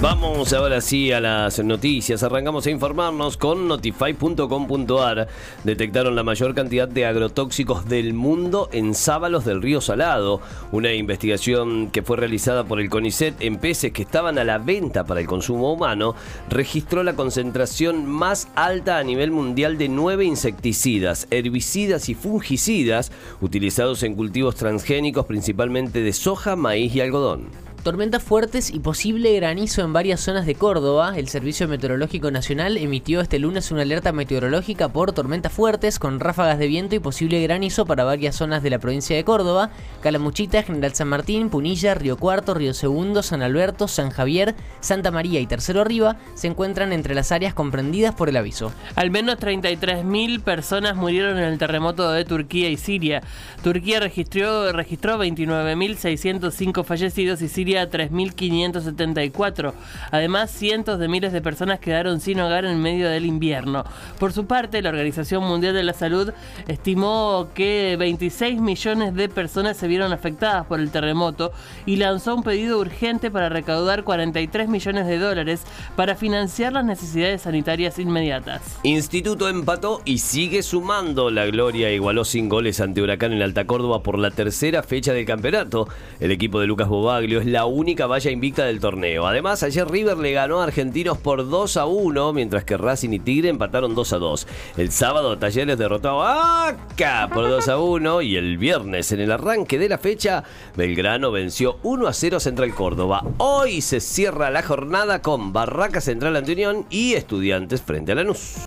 Vamos ahora sí a las noticias. Arrancamos a informarnos con notify.com.ar. Detectaron la mayor cantidad de agrotóxicos del mundo en sábalos del río Salado. Una investigación que fue realizada por el CONICET en peces que estaban a la venta para el consumo humano registró la concentración más alta a nivel mundial de nueve insecticidas, herbicidas y fungicidas utilizados en cultivos transgénicos principalmente de soja, maíz y algodón. Tormentas fuertes y posible granizo en varias zonas de Córdoba. El Servicio Meteorológico Nacional emitió este lunes una alerta meteorológica por tormentas fuertes con ráfagas de viento y posible granizo para varias zonas de la provincia de Córdoba. Calamuchita, General San Martín, Punilla, Río Cuarto, Río Segundo, San Alberto, San Javier, Santa María y Tercero Arriba se encuentran entre las áreas comprendidas por el aviso. Al menos 33.000 personas murieron en el terremoto de Turquía y Siria. Turquía registró, registró 29.605 fallecidos y Siria 3.574. Además, cientos de miles de personas quedaron sin hogar en medio del invierno. Por su parte, la Organización Mundial de la Salud estimó que 26 millones de personas se vieron afectadas por el terremoto y lanzó un pedido urgente para recaudar 43 millones de dólares para financiar las necesidades sanitarias inmediatas. Instituto empató y sigue sumando. La Gloria igualó sin goles ante Huracán en Alta Córdoba por la tercera fecha del campeonato. El equipo de Lucas Bobaglio es única valla invicta del torneo. Además, ayer River le ganó a Argentinos por 2 a 1, mientras que Racing y Tigre empataron 2 a 2. El sábado Talleres derrotó a Acá por 2 a 1 y el viernes en el arranque de la fecha Belgrano venció 1 a 0 Central Córdoba. Hoy se cierra la jornada con Barraca Central ante Unión y Estudiantes frente a Lanús.